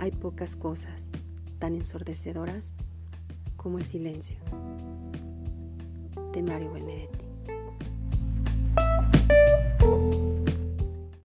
hay pocas cosas tan ensordecedoras como el silencio. De Mario Benedetti.